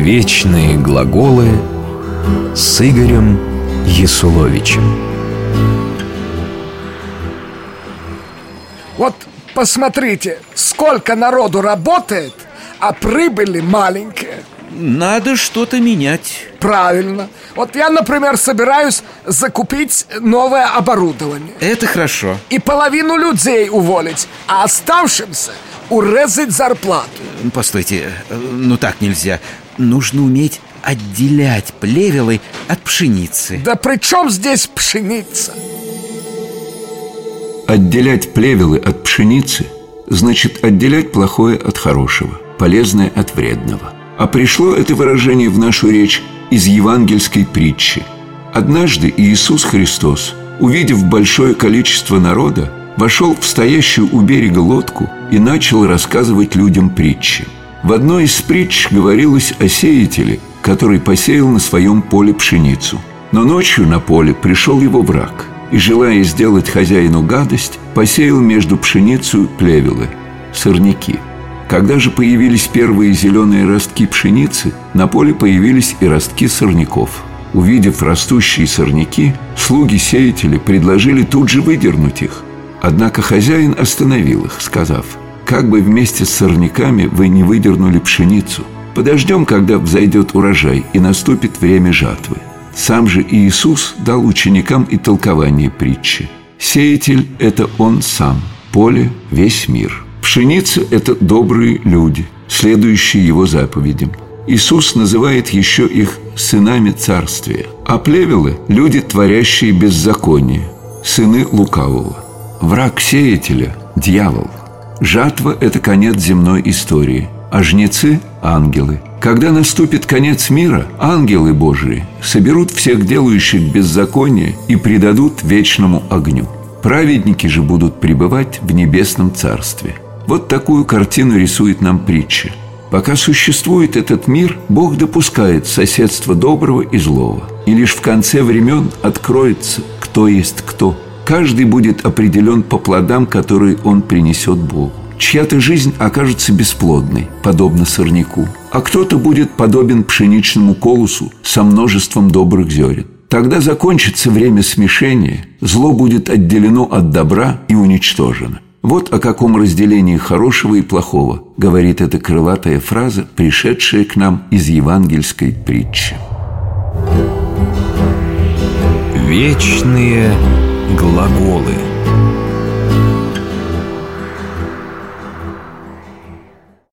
Вечные глаголы с Игорем Ясуловичем. Вот посмотрите, сколько народу работает, а прибыли маленькие. Надо что-то менять Правильно. Вот я, например, собираюсь закупить новое оборудование. Это хорошо И половину людей уволить, а оставшимся урезать зарплату. Постойте, э, ну так нельзя Нужно уметь отделять плевелы от пшеницы Да при чем здесь пшеница? Отделять плевелы от пшеницы значит отделять плохое от хорошего, полезное от вредного. А пришло это выражение в нашу речь из евангельской притчи. Однажды Иисус Христос, увидев большое количество народа, вошел в стоящую у берега лодку и начал рассказывать людям притчи. В одной из притч говорилось о сеятеле, который посеял на своем поле пшеницу. Но ночью на поле пришел его враг и, желая сделать хозяину гадость, посеял между пшеницей плевелы, сорняки. Когда же появились первые зеленые ростки пшеницы, на поле появились и ростки сорняков. Увидев растущие сорняки, слуги сеятеля предложили тут же выдернуть их. Однако хозяин остановил их, сказав, «Как бы вместе с сорняками вы не выдернули пшеницу, подождем, когда взойдет урожай и наступит время жатвы». Сам же Иисус дал ученикам и толкование притчи. Сеятель – это Он сам, поле – весь мир. Пшеница – это добрые люди, следующие Его заповедям. Иисус называет еще их сынами царствия, а плевелы – люди, творящие беззаконие, сыны лукавого. Враг сеятеля – дьявол. Жатва – это конец земной истории, а жнецы – ангелы – когда наступит конец мира, ангелы Божии соберут всех делающих беззаконие и предадут вечному огню. Праведники же будут пребывать в небесном царстве. Вот такую картину рисует нам притча. Пока существует этот мир, Бог допускает соседство доброго и злого. И лишь в конце времен откроется, кто есть кто. Каждый будет определен по плодам, которые он принесет Богу. Чья-то жизнь окажется бесплодной, подобно сорняку, а кто-то будет подобен пшеничному колосу со множеством добрых зерен. Тогда закончится время смешения, зло будет отделено от добра и уничтожено. Вот о каком разделении хорошего и плохого говорит эта крылатая фраза, пришедшая к нам из евангельской притчи. Вечные глаголы –